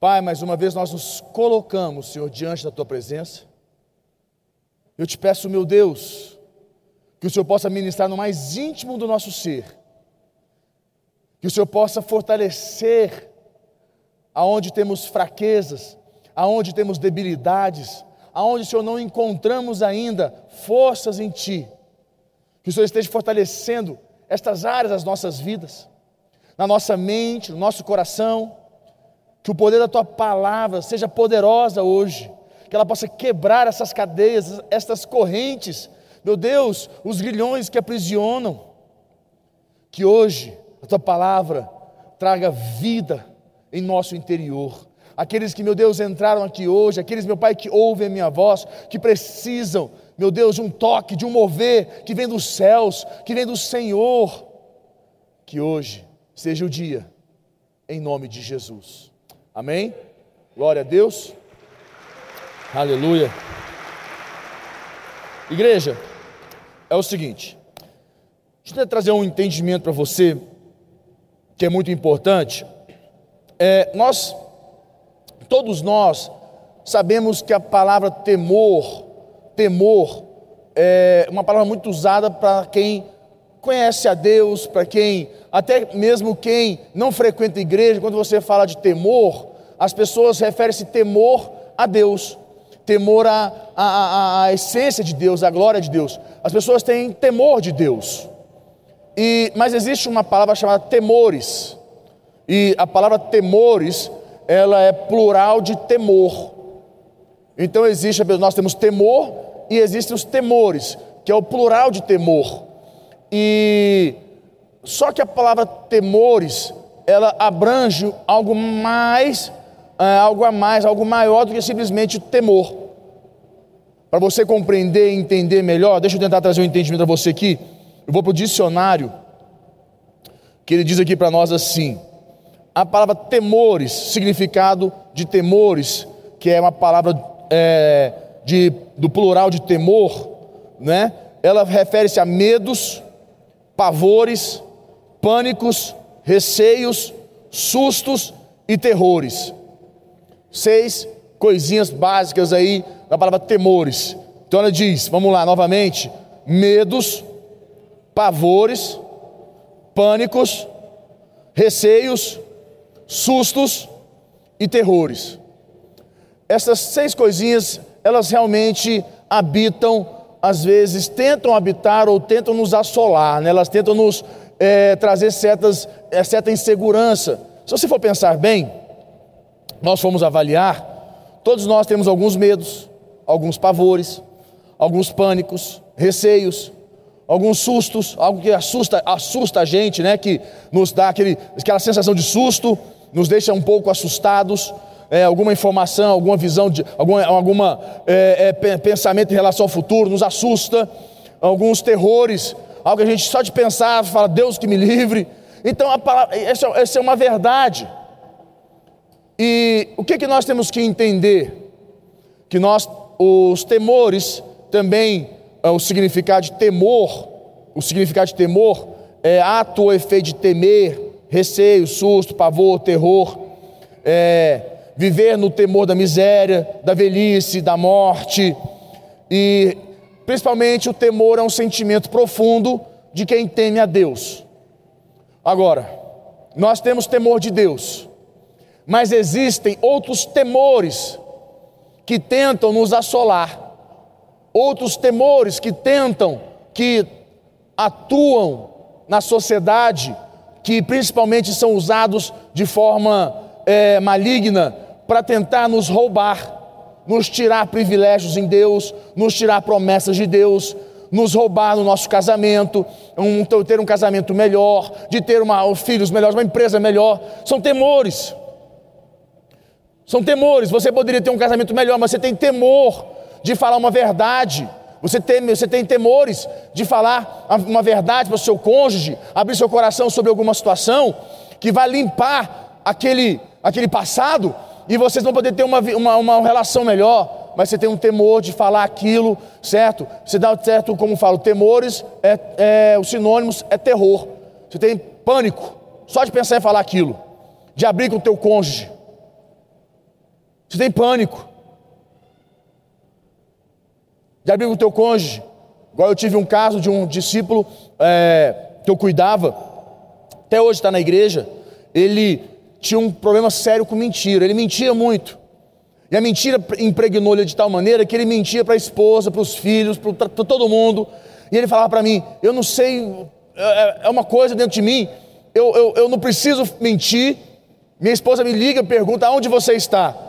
Pai, mais uma vez nós nos colocamos, Senhor, diante da tua presença. Eu te peço, meu Deus, que o Senhor possa ministrar no mais íntimo do nosso ser, que o Senhor possa fortalecer aonde temos fraquezas, aonde temos debilidades, aonde, Senhor, não encontramos ainda forças em Ti, que o Senhor esteja fortalecendo estas áreas das nossas vidas, na nossa mente, no nosso coração, que o poder da tua palavra seja poderosa hoje, que ela possa quebrar essas cadeias, estas correntes, meu Deus, os grilhões que aprisionam. Que hoje a tua palavra traga vida em nosso interior. Aqueles que, meu Deus, entraram aqui hoje, aqueles, meu Pai, que ouvem a minha voz, que precisam, meu Deus, de um toque, de um mover que vem dos céus, que vem do Senhor. Que hoje seja o dia, em nome de Jesus. Amém? Glória a Deus. Aleluia. Igreja, é o seguinte, deixa eu trazer um entendimento para você que é muito importante. É, nós, todos nós, sabemos que a palavra temor, temor, é uma palavra muito usada para quem conhece a Deus, para quem, até mesmo quem não frequenta a igreja, quando você fala de temor, as pessoas referem-se temor a Deus, temor à a, a, a, essência de Deus, à glória de Deus. As pessoas têm temor de Deus. E, mas existe uma palavra chamada temores. E a palavra temores, ela é plural de temor. Então existe, nós temos temor e existem os temores, que é o plural de temor. E só que a palavra temores, ela abrange algo mais algo a mais, algo maior do que simplesmente temor. Para você compreender e entender melhor, deixa eu tentar trazer um entendimento para você aqui. Eu vou para o dicionário, que ele diz aqui para nós assim: a palavra temores, significado de temores, que é uma palavra é, de, do plural de temor, né? ela refere-se a medos, pavores, pânicos, receios, sustos e terrores seis coisinhas básicas aí da palavra temores. Então ela diz, vamos lá novamente: medos, pavores, pânicos, receios, sustos e terrores. Essas seis coisinhas, elas realmente habitam, às vezes tentam habitar ou tentam nos assolar, né? elas tentam nos é, trazer certas, é, certa insegurança. Se você for pensar bem, nós fomos avaliar, todos nós temos alguns medos, alguns pavores, alguns pânicos, receios, alguns sustos, algo que assusta, assusta a gente, né? Que nos dá aquele, aquela sensação de susto, nos deixa um pouco assustados. É, alguma informação, alguma visão, de, alguma, alguma é, é, pensamento em relação ao futuro nos assusta, alguns terrores, algo que a gente só de pensar fala, Deus que me livre. Então, a palavra, essa, essa é uma verdade. E o que, que nós temos que entender? Que nós, os temores, também, é, o significado de temor, o significado de temor é ato ou efeito de temer, receio, susto, pavor, terror, é, viver no temor da miséria, da velhice, da morte, e principalmente o temor é um sentimento profundo de quem teme a Deus. Agora, nós temos temor de Deus, mas existem outros temores que tentam nos assolar, outros temores que tentam, que atuam na sociedade, que principalmente são usados de forma é, maligna para tentar nos roubar, nos tirar privilégios em Deus, nos tirar promessas de Deus, nos roubar no nosso casamento, um, ter um casamento melhor, de ter uma, filhos melhores, uma empresa melhor. São temores. São temores. Você poderia ter um casamento melhor, mas você tem temor de falar uma verdade. Você tem, você tem temores de falar uma verdade para o seu cônjuge, abrir seu coração sobre alguma situação que vai limpar aquele, aquele passado e vocês vão poder ter uma, uma, uma relação melhor. Mas você tem um temor de falar aquilo, certo? Você dá certo, como falo, temores, é, é, os sinônimos é terror. Você tem pânico só de pensar em falar aquilo, de abrir com o teu cônjuge. Você tem pânico. Já abriu com o teu cônjuge. Igual eu tive um caso de um discípulo é, que eu cuidava, até hoje está na igreja. Ele tinha um problema sério com mentira. Ele mentia muito. E a mentira impregnou ele de tal maneira que ele mentia para a esposa, para os filhos, para todo mundo. E ele falava para mim: Eu não sei, é, é uma coisa dentro de mim, eu, eu, eu não preciso mentir. Minha esposa me liga pergunta: Aonde você está?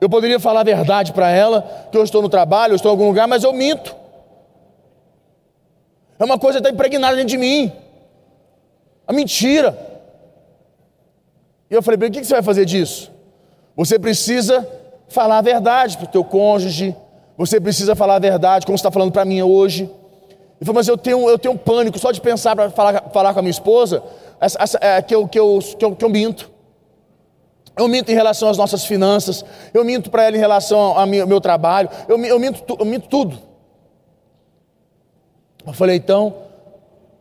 Eu poderia falar a verdade para ela, que eu estou no trabalho, eu estou em algum lugar, mas eu minto. É uma coisa que está impregnada dentro de mim. A mentira. E eu falei, o que você vai fazer disso? Você precisa falar a verdade para o teu cônjuge, você precisa falar a verdade, como você está falando para mim hoje. Ele falou, mas eu tenho, eu tenho um pânico só de pensar para falar, falar com a minha esposa essa, essa, é, que, eu, que, eu, que, eu, que eu minto. Eu minto em relação às nossas finanças, eu minto para ela em relação ao meu trabalho, eu, eu, minto, eu minto tudo. Eu falei, então,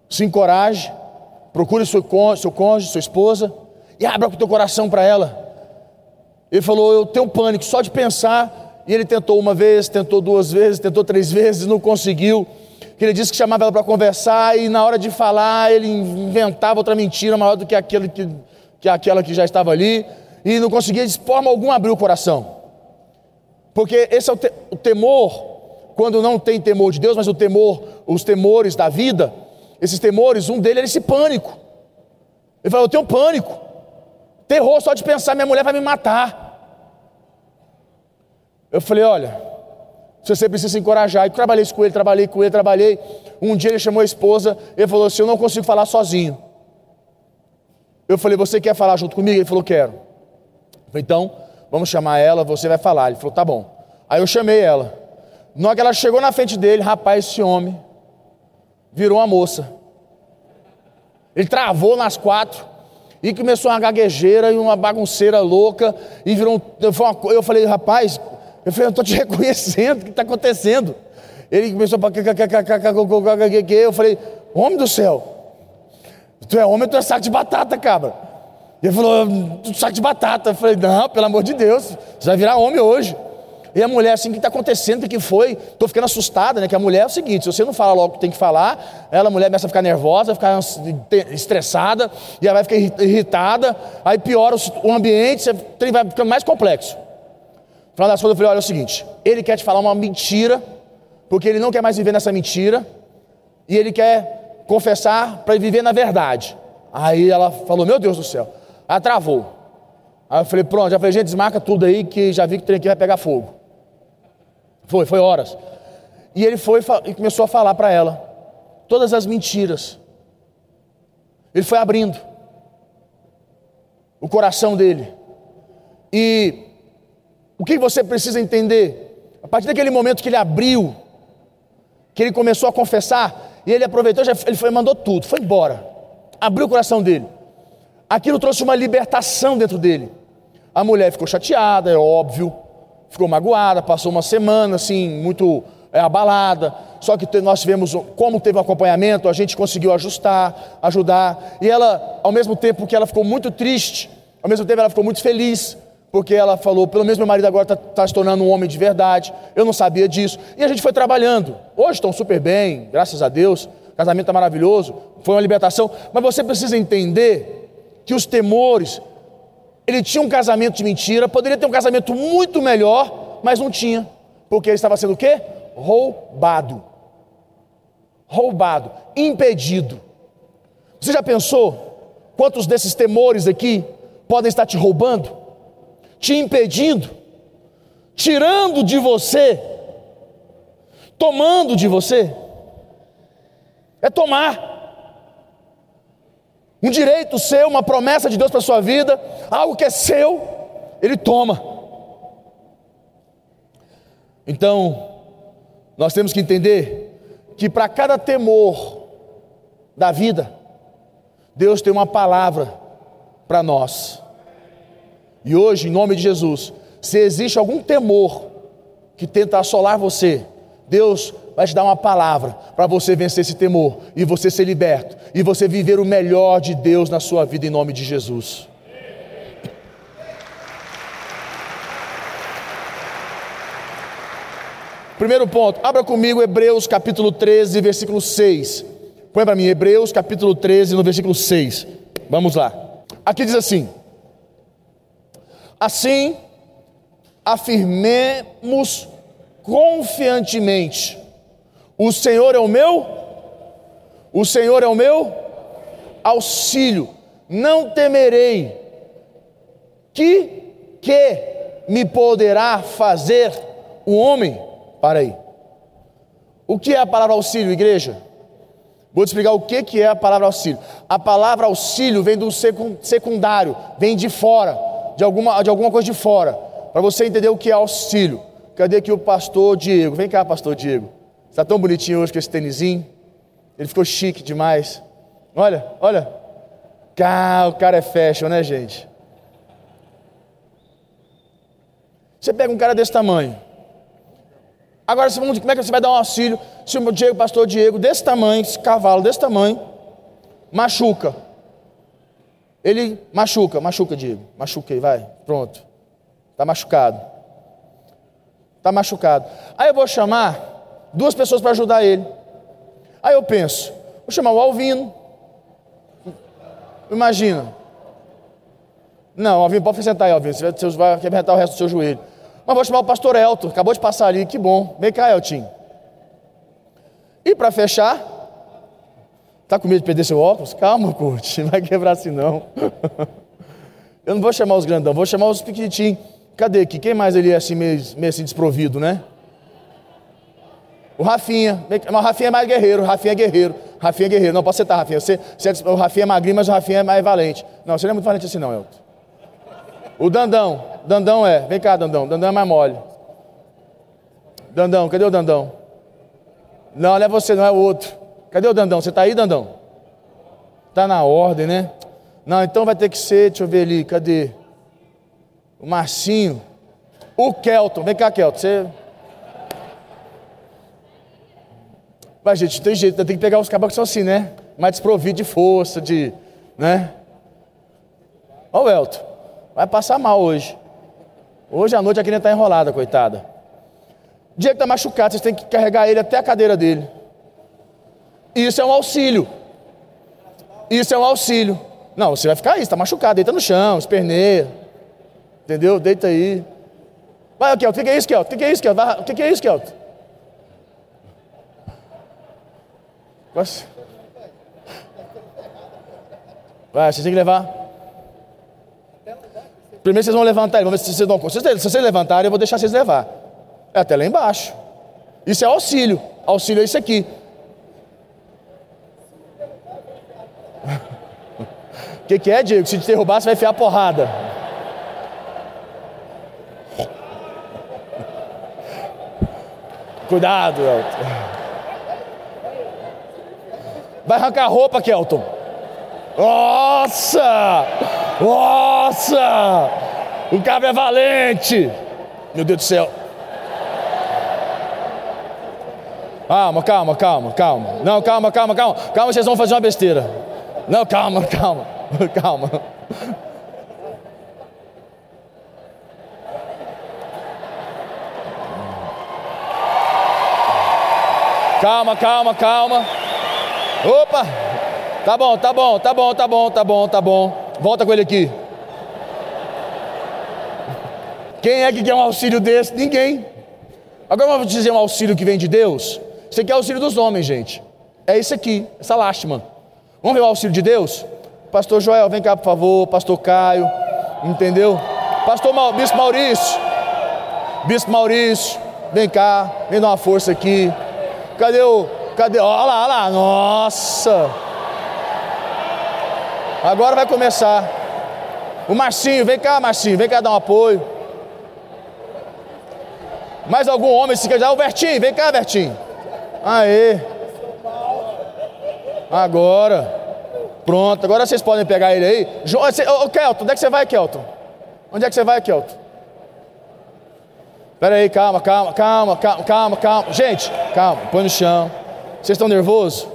se encoraje, procure seu seu cônjuge, sua esposa, e abra o teu coração para ela. Ele falou, eu tenho pânico só de pensar, e ele tentou uma vez, tentou duas vezes, tentou três vezes, não conseguiu. Ele disse que chamava ela para conversar, e na hora de falar, ele inventava outra mentira maior do que, aquele que, que aquela que já estava ali e não conseguia de forma alguma abrir o coração. Porque esse é o, te, o temor, quando não tem temor de Deus, mas o temor, os temores da vida, esses temores, um deles era esse pânico. Ele falou: Eu tenho pânico, terror só de pensar, minha mulher vai me matar. Eu falei: Olha, você precisa se encorajar. E trabalhei com ele, trabalhei com ele, trabalhei. Um dia ele chamou a esposa, ele falou assim: Eu não consigo falar sozinho. Eu falei: Você quer falar junto comigo? Ele falou: Quero. Falei, então, vamos chamar ela, você vai falar. Ele falou, tá bom. Aí eu chamei ela. Na hora que ela chegou na frente dele, rapaz, esse homem virou uma moça. Ele travou nas quatro e começou uma gaguejeira e uma bagunceira louca e virou um, eu falei, rapaz, eu falei, eu estou te reconhecendo, o que está acontecendo? Ele começou a eu falei, homem do céu, tu é homem, tu é saco de batata, cabra. Ele falou, saco de batata. Eu falei, não, pelo amor de Deus, você vai virar homem hoje. E a mulher, assim, o que está acontecendo? O que foi? Estou ficando assustada, né? Que a mulher é o seguinte: se você não fala logo o que tem que falar, ela, a mulher, começa a ficar nervosa, ficar estressada, e ela vai ficar irritada, aí piora o ambiente, você vai ficando mais complexo. Final das contas, eu falei: olha, é o seguinte, ele quer te falar uma mentira, porque ele não quer mais viver nessa mentira, e ele quer confessar para viver na verdade. Aí ela falou: Meu Deus do céu. Ela travou. Aí eu falei, pronto, já falei, gente, desmarca tudo aí que já vi que o trem aqui vai pegar fogo. Foi, foi horas. E ele foi e começou a falar para ela todas as mentiras. Ele foi abrindo o coração dele. E o que você precisa entender? A partir daquele momento que ele abriu, que ele começou a confessar, e ele aproveitou, já, ele foi, mandou tudo, foi embora. Abriu o coração dele aquilo trouxe uma libertação dentro dele. A mulher ficou chateada, é óbvio, ficou magoada, passou uma semana assim, muito é, abalada. Só que nós tivemos, como teve um acompanhamento, a gente conseguiu ajustar, ajudar. E ela, ao mesmo tempo que ela ficou muito triste, ao mesmo tempo ela ficou muito feliz, porque ela falou: pelo menos meu marido agora está tá se tornando um homem de verdade. Eu não sabia disso. E a gente foi trabalhando. Hoje estão super bem, graças a Deus. O casamento está maravilhoso, foi uma libertação. Mas você precisa entender que os temores, ele tinha um casamento de mentira, poderia ter um casamento muito melhor, mas não tinha, porque ele estava sendo o quê? Roubado. Roubado, impedido. Você já pensou quantos desses temores aqui podem estar te roubando, te impedindo, tirando de você, tomando de você? É tomar um direito seu, uma promessa de Deus para a sua vida, algo que é seu, Ele toma. Então, nós temos que entender que para cada temor da vida, Deus tem uma palavra para nós. E hoje, em nome de Jesus, se existe algum temor que tenta assolar você, Deus vai te dar uma palavra para você vencer esse temor e você ser liberto e você viver o melhor de Deus na sua vida em nome de Jesus. Primeiro ponto, abra comigo Hebreus capítulo 13, versículo 6. Põe para mim, Hebreus capítulo 13, no versículo 6. Vamos lá. Aqui diz assim: Assim, afirmemos confiantemente: O Senhor é o meu, o Senhor é o meu auxílio, não temerei. Que que me poderá fazer o homem? Para aí. O que é a palavra auxílio, igreja? Vou te explicar o que, que é a palavra auxílio. A palavra auxílio vem do secundário, vem de fora, de alguma, de alguma coisa de fora. Para você entender o que é auxílio. Cadê aqui o pastor Diego? Vem cá, pastor Diego. Está tão bonitinho hoje com esse tênisinho. Ele ficou chique demais. Olha, olha. Ah, o cara é fashion, né, gente? Você pega um cara desse tamanho. Agora, como é que você vai dar um auxílio se o Diego, pastor Diego, desse tamanho, esse cavalo desse tamanho, machuca? Ele machuca, machuca, Diego. Machuca aí, vai. Pronto. Está machucado. Está machucado. Aí eu vou chamar duas pessoas para ajudar ele. Aí eu penso, vou chamar o Alvino. Imagina. Não, Alvino, pode sentar aí, Alvino. Você vai arrebentar o resto do seu joelho. Mas vou chamar o pastor Elton, acabou de passar ali, que bom. Vem cá, Elton. E para fechar, tá com medo de perder seu óculos? Calma, curte, não vai quebrar assim não. Eu não vou chamar os grandão, vou chamar os pequenininhos. Cadê aqui? Quem mais ele é assim, meio, meio assim desprovido, né? O Rafinha. Mas o Rafinha é mais guerreiro, o Rafinha é guerreiro. Rafinha é guerreiro. Não, pode sentar, Rafinha. Você, você, é o Rafinha é magrinho, mas o Rafinha é mais valente. Não, você não é muito valente assim não, Elton. O Dandão. Dandão é. Vem cá, Dandão. Dandão é mais mole. Dandão, cadê o Dandão? Não, não é você, não é o outro. Cadê o Dandão? Você está aí, Dandão? Está na ordem, né? Não, então vai ter que ser, deixa eu ver ali, cadê? O Marcinho. O Kelton. Vem cá, Kelton. Você. Mas, gente, tem jeito, tem que pegar os cabos que são assim, né? Mais desprovido de força, de. né? Olha o Elton. Vai passar mal hoje. Hoje à noite a criança está enrolada, coitada. O dia que está machucado, vocês têm que carregar ele até a cadeira dele. Isso é um auxílio. Isso é um auxílio. Não, você vai ficar aí, está machucado, deita no chão, esperneia. Entendeu? Deita aí. Vai, Kelton, o que é isso, Kelton? O que é isso, Kelton? O que é isso, Vai, vocês têm que levar. Primeiro vocês vão levantar, vamos ver se vocês dão conta. Se vocês levantarem, eu vou deixar vocês levar. É até lá embaixo. Isso é auxílio. Auxílio é isso aqui. O que, que é, Diego? Se te derrubar, você vai enfiar a porrada. Cuidado, Elton. Vai arrancar a roupa, Kelton. Nossa! Nossa! O cabra é valente! Meu Deus do céu. Calma, calma, calma, calma. Não, calma, calma, calma. Calma, vocês vão fazer uma besteira. Não, calma, calma, calma. Calma, calma, calma. Opa! Tá bom, tá bom, tá bom, tá bom, tá bom, tá bom. Volta com ele aqui. Quem é que quer um auxílio desse? Ninguém. Agora vou dizer um auxílio que vem de Deus. Isso aqui é auxílio dos homens, gente. É isso aqui, essa lástima. Vamos ver o auxílio de Deus? Pastor Joel, vem cá, por favor. Pastor Caio, entendeu? Pastor Ma Bispo Maurício, Bispo Maurício, vem cá, vem dar uma força aqui. Cadê o. Cadê? Olha lá, olha lá. Nossa! Agora vai começar. O Marcinho, vem cá, Marcinho, vem cá dar um apoio. Mais algum homem se quer. O Vertinho, vem cá, Vertinho. Aê. Agora. Pronto, agora vocês podem pegar ele aí. Ô, Kelton, onde é que você vai, Kelton? Onde é que você vai, Kelton? Pera aí, calma, calma, calma, calma, calma, calma. Gente, calma, põe no chão. Vocês estão nervosos?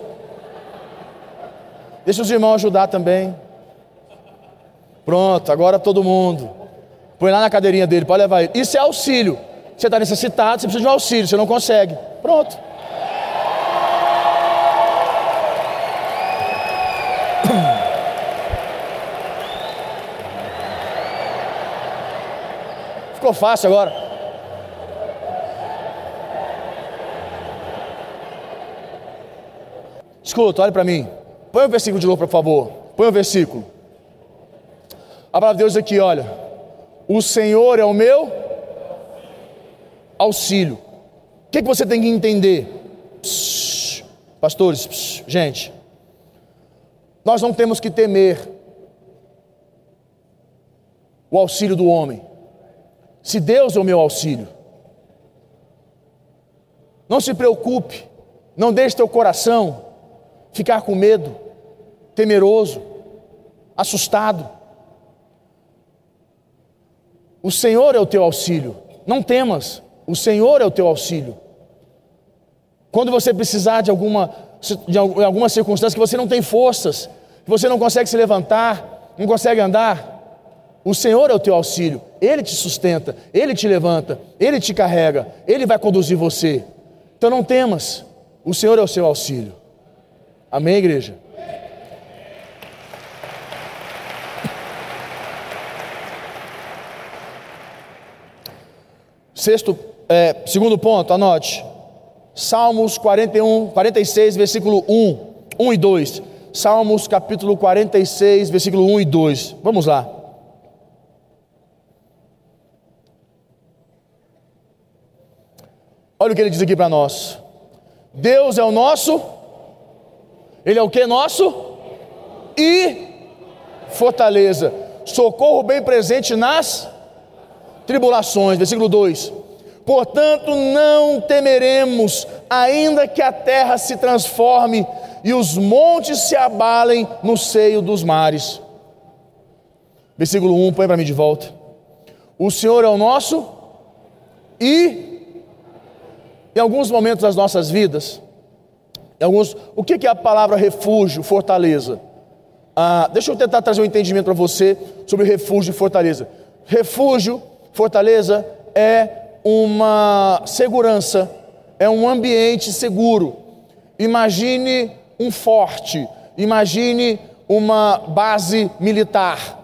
Deixa os irmãos ajudar também. Pronto, agora todo mundo. Põe lá na cadeirinha dele, pode levar ele. Isso é auxílio. Você está necessitado, você precisa de um auxílio, você não consegue. Pronto. Ficou fácil agora. Escuta, olha para mim. Põe o versículo de novo, por favor. Põe o versículo. A palavra de Deus aqui, olha. O Senhor é o meu auxílio. O que, que você tem que entender? Psh, pastores, psh, gente. Nós não temos que temer o auxílio do homem. Se Deus é o meu auxílio. Não se preocupe, não deixe teu coração ficar com medo, temeroso, assustado. O Senhor é o teu auxílio, não temas, o Senhor é o teu auxílio. Quando você precisar de alguma, de alguma circunstância que você não tem forças, que você não consegue se levantar, não consegue andar, o Senhor é o teu auxílio, Ele te sustenta, Ele te levanta, Ele te carrega, Ele vai conduzir você. Então não temas, o Senhor é o seu auxílio. Amém, igreja? Sexto, é, segundo ponto, anote. Salmos 41, 46, versículo 1, 1 e 2. Salmos capítulo 46, versículo 1 e 2. Vamos lá. Olha o que ele diz aqui para nós. Deus é o nosso ele é o que nosso? E fortaleza. Socorro bem presente nas tribulações. Versículo 2. Portanto, não temeremos, ainda que a terra se transforme e os montes se abalem no seio dos mares. Versículo 1, põe para mim de volta. O Senhor é o nosso e em alguns momentos das nossas vidas, alguns, o que é a palavra refúgio, fortaleza? Ah, deixa eu tentar trazer um entendimento para você sobre refúgio e fortaleza. Refúgio, fortaleza é uma segurança, é um ambiente seguro. Imagine um forte, imagine uma base militar.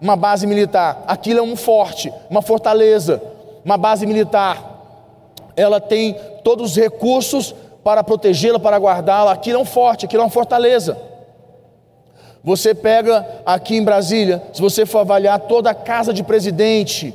Uma base militar, aquilo é um forte, uma fortaleza, uma base militar. Ela tem todos os recursos para protegê-la, para guardá-la. Aquilo é um forte, aquilo é uma fortaleza. Você pega aqui em Brasília, se você for avaliar toda a casa de presidente,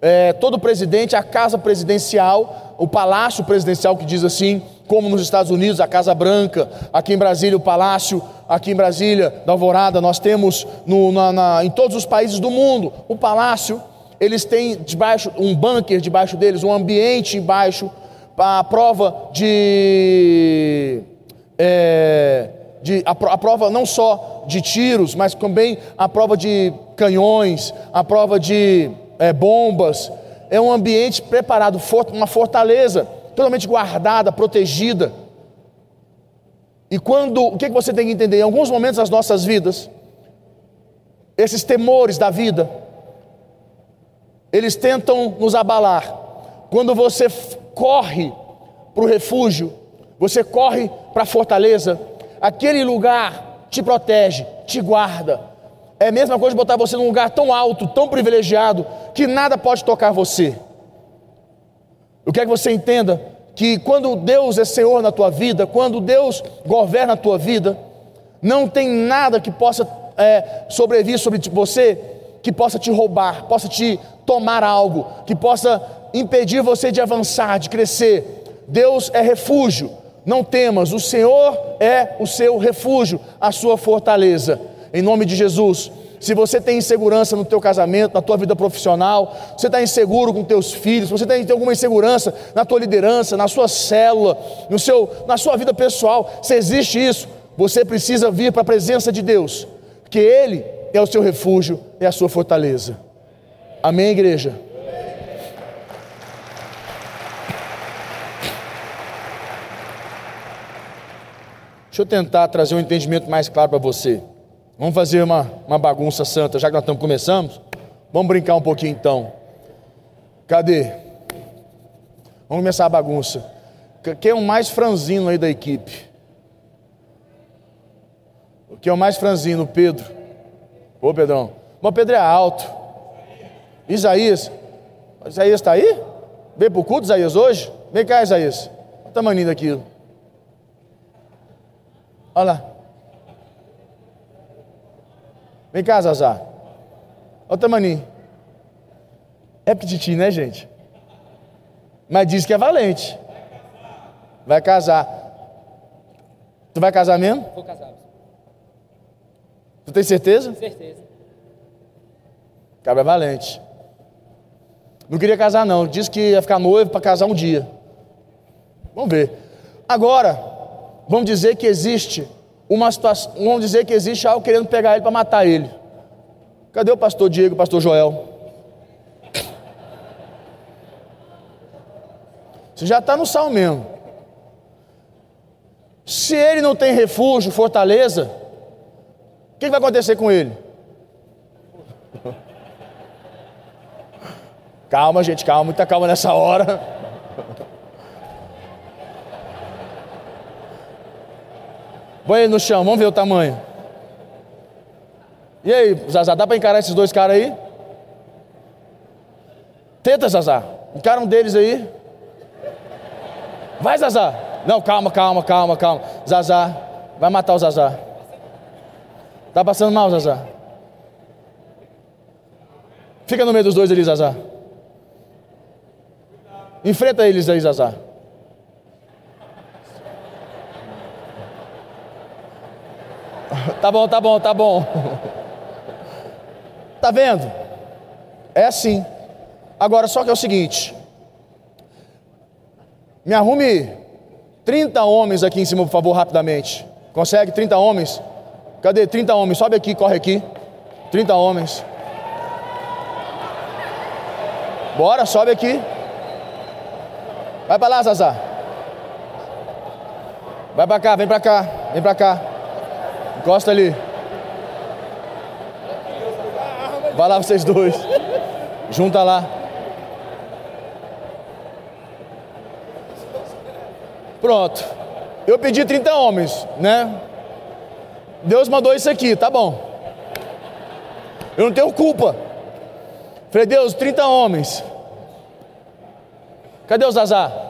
é, todo presidente, a casa presidencial, o palácio presidencial que diz assim, como nos Estados Unidos, a Casa Branca, aqui em Brasília, o Palácio, aqui em Brasília, da Alvorada, nós temos no, na, na, em todos os países do mundo, o palácio, eles têm debaixo um bunker debaixo deles, um ambiente embaixo a prova de, é, de a, a, prova não só de tiros, mas também a prova de canhões, a prova de é, bombas. É um ambiente preparado, uma fortaleza totalmente guardada, protegida. E quando, o que, que você tem que entender? Em alguns momentos das nossas vidas, esses temores da vida, eles tentam nos abalar. Quando você corre para o refúgio, você corre para a fortaleza, aquele lugar te protege, te guarda. É a mesma coisa de botar você num lugar tão alto, tão privilegiado, que nada pode tocar você. Eu quero que você entenda que quando Deus é Senhor na tua vida, quando Deus governa a tua vida, não tem nada que possa é, sobre você que possa te roubar, possa te tomar algo, que possa impedir você de avançar, de crescer. Deus é refúgio, não temas, o Senhor é o seu refúgio, a sua fortaleza. Em nome de Jesus. Se você tem insegurança no teu casamento, na tua vida profissional, você está inseguro com teus filhos, você tem alguma insegurança na tua liderança, na sua célula, no seu, na sua vida pessoal, se existe isso, você precisa vir para a presença de Deus, que Ele é o seu refúgio, é a sua fortaleza. Amém, igreja? Deixa eu tentar trazer um entendimento mais claro para você. Vamos fazer uma, uma bagunça santa, já que nós estamos começando. Vamos brincar um pouquinho então. Cadê? Vamos começar a bagunça. Quem é o mais franzino aí da equipe? Quem é o mais franzino? Pedro. Ô Pedrão. Mas Pedro é alto. Isaías. Isaías está aí? Veio para o culto, Isaías, hoje? Vem cá, Isaías. Olha o tamanho daquilo. Olha lá. Vem cá, Zazá. Olha o tamanho. É petitinho, né, gente? Mas diz que é valente. Vai casar. Tu vai casar mesmo? Vou casar. Tu tem certeza? Certeza. Cabra é valente. Não queria casar, não. Disse que ia ficar noivo para casar um dia. Vamos ver. Agora, vamos dizer que existe uma situação. Vamos dizer que existe algo querendo pegar ele para matar ele. Cadê o pastor Diego, o pastor Joel? Você já está no sal mesmo. Se ele não tem refúgio, fortaleza, o que vai acontecer com ele? Calma, gente, calma, muita calma nessa hora. Põe ele no chão, vamos ver o tamanho. E aí, Zazá, dá para encarar esses dois caras aí? Tenta, Zazá. Encara um deles aí. Vai, Zazá. Não, calma, calma, calma, calma. Zazá, vai matar o Zazá. Tá passando mal, Zazá? Fica no meio dos dois ali, Zazá. Enfrenta eles aí, Zazá. Tá bom, tá bom, tá bom. Tá vendo? É assim. Agora, só que é o seguinte: me arrume 30 homens aqui em cima, por favor, rapidamente. Consegue? 30 homens? Cadê? 30 homens. Sobe aqui, corre aqui. 30 homens. Bora, sobe aqui. Vai para lá, Zazá. Vai para cá, vem para cá, vem para cá. Encosta ali. Vai lá vocês dois. Junta lá. Pronto. Eu pedi 30 homens, né? Deus mandou isso aqui, tá bom. Eu não tenho culpa. Falei, Deus, 30 homens. Cadê os azar?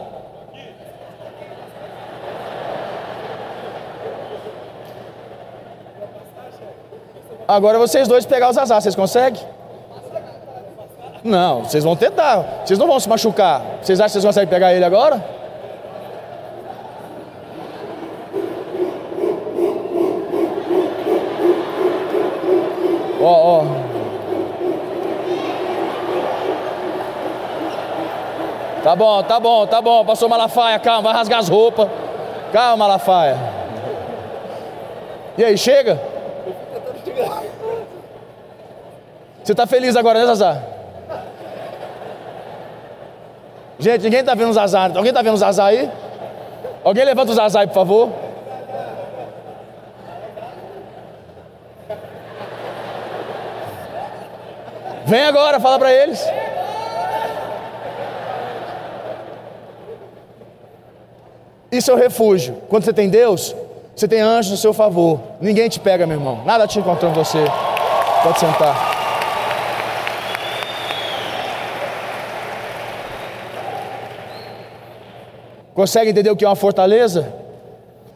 Agora vocês dois pegar os azar, vocês conseguem? Não, vocês vão tentar. Vocês não vão se machucar. Vocês acham que vocês conseguem pegar ele agora? Ó, ó. Tá bom, tá bom, tá bom. Passou Malafaia, calma, vai rasgar as roupas. Calma, Malafaia. E aí, chega? Você tá feliz agora, né, Zazá? Gente, ninguém tá vendo os Zazá. Alguém tá vendo os Zazá aí? Alguém levanta os Zazá aí, por favor. Vem agora, fala para eles. Isso é o refúgio. Quando você tem Deus, você tem anjos no seu favor. Ninguém te pega, meu irmão. Nada te encontrou em você. Pode sentar. Consegue entender o que é uma fortaleza?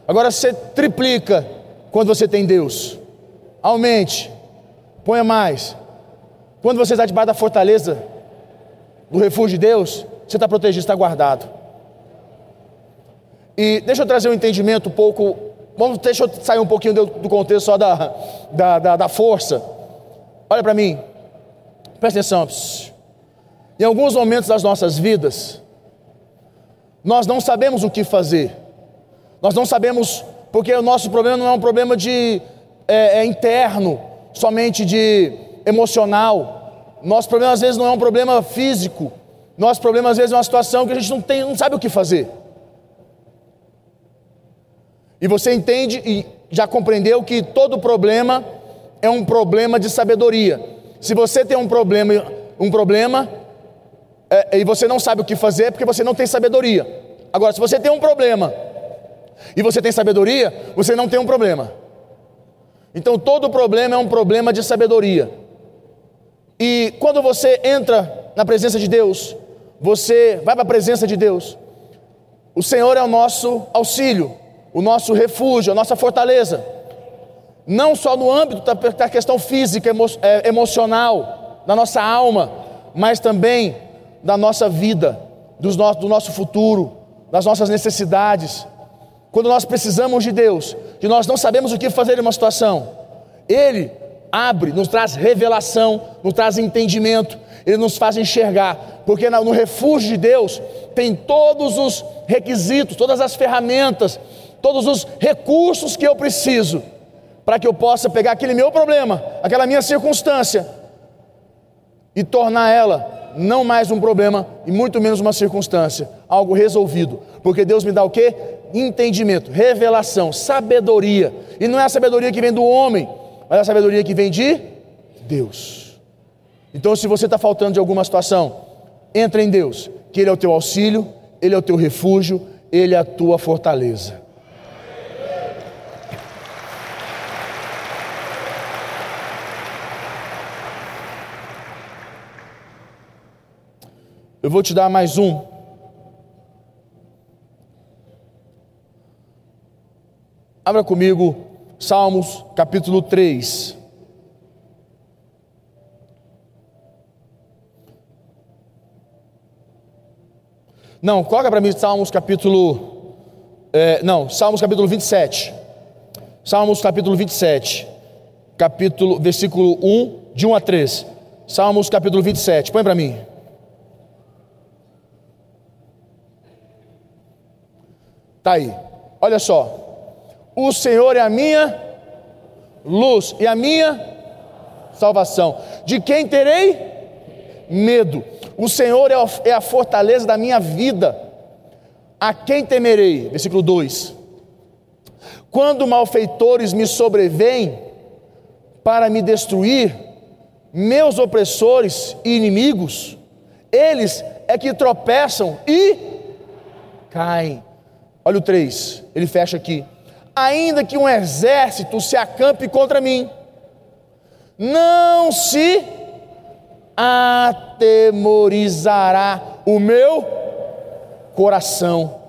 Agora você triplica quando você tem Deus. Aumente. Ponha mais. Quando você está debaixo da fortaleza, do refúgio de Deus, você está protegido, está guardado. E deixa eu trazer um entendimento um pouco. Vamos, deixa eu sair um pouquinho do, do contexto só da, da, da, da força. Olha para mim, presta atenção. Em alguns momentos das nossas vidas, nós não sabemos o que fazer. Nós não sabemos, porque o nosso problema não é um problema de é, é interno, somente de emocional. Nosso problema às vezes não é um problema físico. Nosso problema às vezes é uma situação que a gente não tem, não sabe o que fazer. E você entende e já compreendeu que todo problema é um problema de sabedoria. Se você tem um problema, um problema, é, e você não sabe o que fazer porque você não tem sabedoria. Agora, se você tem um problema e você tem sabedoria, você não tem um problema. Então, todo problema é um problema de sabedoria. E quando você entra na presença de Deus, você vai para a presença de Deus, o Senhor é o nosso auxílio, o nosso refúgio, a nossa fortaleza. Não só no âmbito da questão física, emo, é, emocional, da nossa alma, mas também da nossa vida, do nosso, do nosso futuro, das nossas necessidades. Quando nós precisamos de Deus, que nós não sabemos o que fazer em uma situação, Ele abre, nos traz revelação, nos traz entendimento, Ele nos faz enxergar, porque no refúgio de Deus tem todos os requisitos, todas as ferramentas, todos os recursos que eu preciso para que eu possa pegar aquele meu problema, aquela minha circunstância e tornar ela não mais um problema e muito menos uma circunstância, algo resolvido. Porque Deus me dá o que? Entendimento, revelação, sabedoria. E não é a sabedoria que vem do homem, mas a sabedoria que vem de Deus. Então, se você está faltando de alguma situação, entra em Deus, que Ele é o teu auxílio, Ele é o teu refúgio, Ele é a tua fortaleza. Eu vou te dar mais um. Abra comigo Salmos capítulo 3. Não, coloca para mim Salmos capítulo. É, não, Salmos capítulo 27. Salmos capítulo 27. Capítulo, versículo 1, de 1 a 3. Salmos capítulo 27. Põe para mim. Está aí. Olha só. O Senhor é a minha luz e a minha salvação. De quem terei medo? O Senhor é, é a fortaleza da minha vida. A quem temerei? Versículo 2. Quando malfeitores me sobrevêm para me destruir, meus opressores e inimigos, eles é que tropeçam e caem. Olha o 3, ele fecha aqui. Ainda que um exército se acampe contra mim, não se atemorizará o meu coração.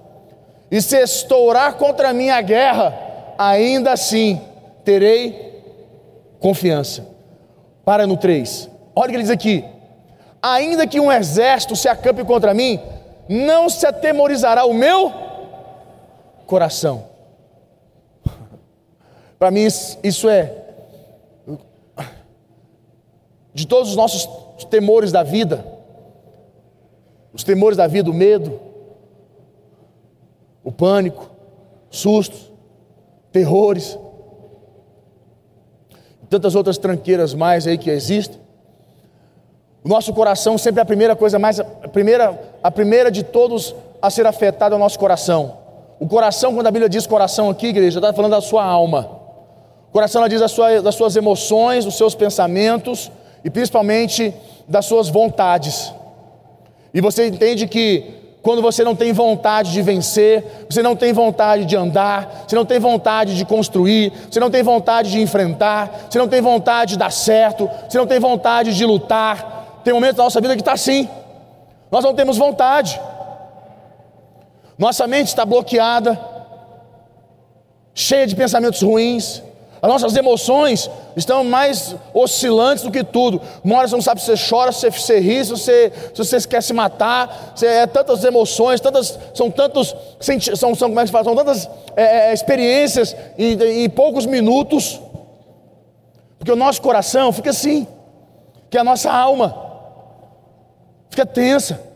E se estourar contra mim a guerra, ainda assim terei confiança. Para no 3. Olha o que ele diz aqui. Ainda que um exército se acampe contra mim, não se atemorizará o meu coração coração. Para mim, isso é. De todos os nossos temores da vida, os temores da vida, o medo, o pânico, sustos, terrores, tantas outras tranqueiras mais aí que existem. O nosso coração sempre é a primeira coisa mais, a primeira, a primeira de todos a ser afetada é o nosso coração. O coração, quando a Bíblia diz coração aqui, igreja, está falando da sua alma. O coração ela diz das suas, das suas emoções, dos seus pensamentos e principalmente das suas vontades. E você entende que quando você não tem vontade de vencer, você não tem vontade de andar, você não tem vontade de construir, você não tem vontade de enfrentar, você não tem vontade de dar certo, você não tem vontade de lutar. Tem momentos da nossa vida que está assim. Nós não temos vontade. Nossa mente está bloqueada, cheia de pensamentos ruins. As nossas emoções estão mais oscilantes do que tudo. Uma hora você não sabe se você chora, se você ri, se você, se você quer se matar. Se é tantas emoções, tantas, são tantos são, são, como é que fala? são tantas é, é, experiências em, em poucos minutos. Porque o nosso coração fica assim, que a nossa alma fica tensa.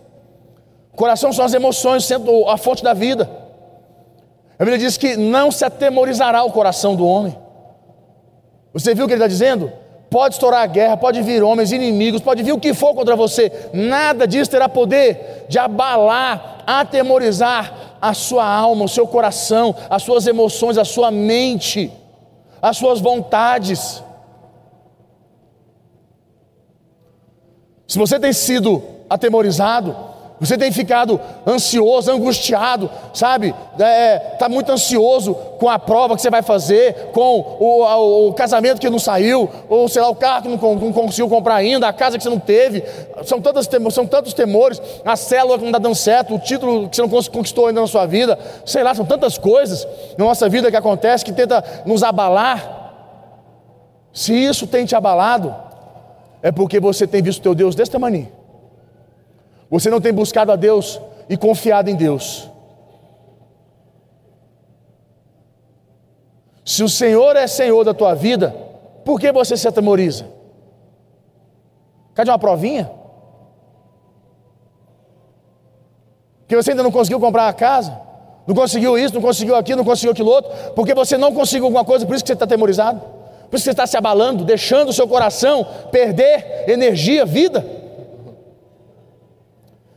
Coração são as emoções, sendo a fonte da vida. A Bíblia diz que não se atemorizará o coração do homem. Você viu o que ele está dizendo? Pode estourar a guerra, pode vir homens inimigos, pode vir o que for contra você, nada disso terá poder de abalar, atemorizar a sua alma, o seu coração, as suas emoções, a sua mente, as suas vontades. Se você tem sido atemorizado, você tem ficado ansioso, angustiado, sabe? Está é, tá muito ansioso com a prova que você vai fazer, com o, o, o casamento que não saiu, ou sei lá, o carro que não, não, conseguiu comprar ainda, a casa que você não teve. São, são tantos temores, a célula que não está dando certo, o título que você não conquistou ainda na sua vida. Sei lá, são tantas coisas na nossa vida que acontece que tenta nos abalar. Se isso tem te abalado, é porque você tem visto teu Deus desse tamanho. Você não tem buscado a Deus e confiado em Deus. Se o Senhor é Senhor da tua vida, por que você se atemoriza? Cadê uma provinha? Que você ainda não conseguiu comprar a casa, não conseguiu isso, não conseguiu aquilo, não conseguiu aquilo outro, porque você não conseguiu alguma coisa, por isso que você está atemorizado, por isso que você está se abalando, deixando o seu coração perder energia, vida.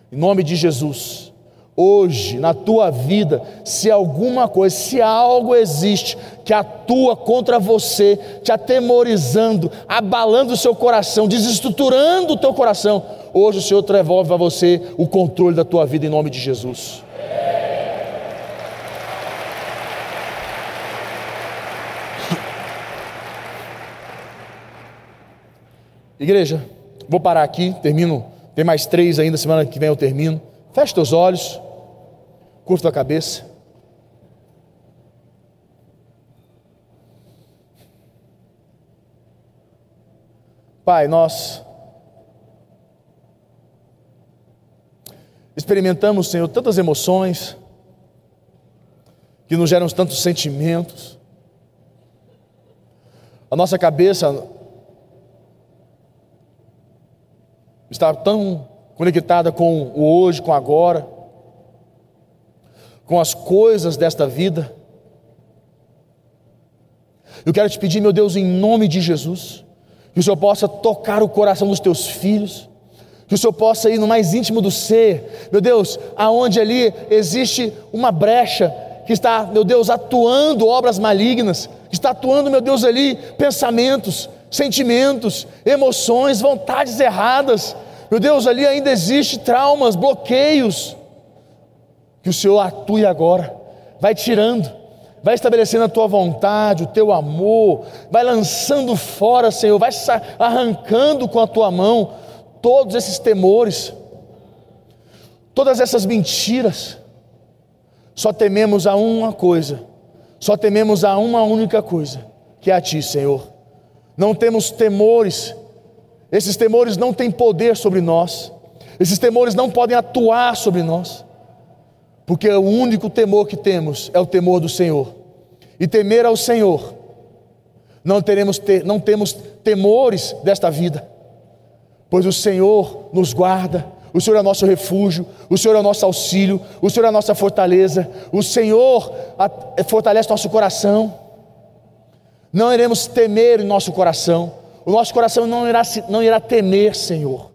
Em nome de Jesus, hoje na tua vida, se alguma coisa, se algo existe que atua contra você, te atemorizando, abalando o seu coração, desestruturando o teu coração, hoje o Senhor devolve a você o controle da tua vida em nome de Jesus. Igreja, vou parar aqui, termino tem mais três ainda, semana que vem eu termino. Feche teus olhos, curva a cabeça. Pai, nós experimentamos, Senhor, tantas emoções que nos geram tantos sentimentos. A nossa cabeça está tão conectada com o hoje, com o agora, com as coisas desta vida. Eu quero te pedir, meu Deus, em nome de Jesus, que o Senhor possa tocar o coração dos teus filhos, que o Senhor possa ir no mais íntimo do ser, meu Deus, aonde ali existe uma brecha que está, meu Deus, atuando obras malignas, que está atuando, meu Deus, ali pensamentos, sentimentos, emoções, vontades erradas. Meu Deus, ali ainda existe traumas, bloqueios. Que o Senhor atue agora, vai tirando, vai estabelecendo a tua vontade, o teu amor, vai lançando fora, Senhor, vai arrancando com a tua mão todos esses temores, todas essas mentiras. Só tememos a uma coisa, só tememos a uma única coisa, que é a Ti, Senhor não temos temores, esses temores não têm poder sobre nós, esses temores não podem atuar sobre nós, porque o único temor que temos é o temor do Senhor, e temer ao Senhor, não, teremos ter, não temos temores desta vida, pois o Senhor nos guarda, o Senhor é nosso refúgio, o Senhor é nosso auxílio, o Senhor é a nossa fortaleza, o Senhor fortalece nosso coração não iremos temer em nosso coração, o nosso coração não irá, não irá temer, Senhor,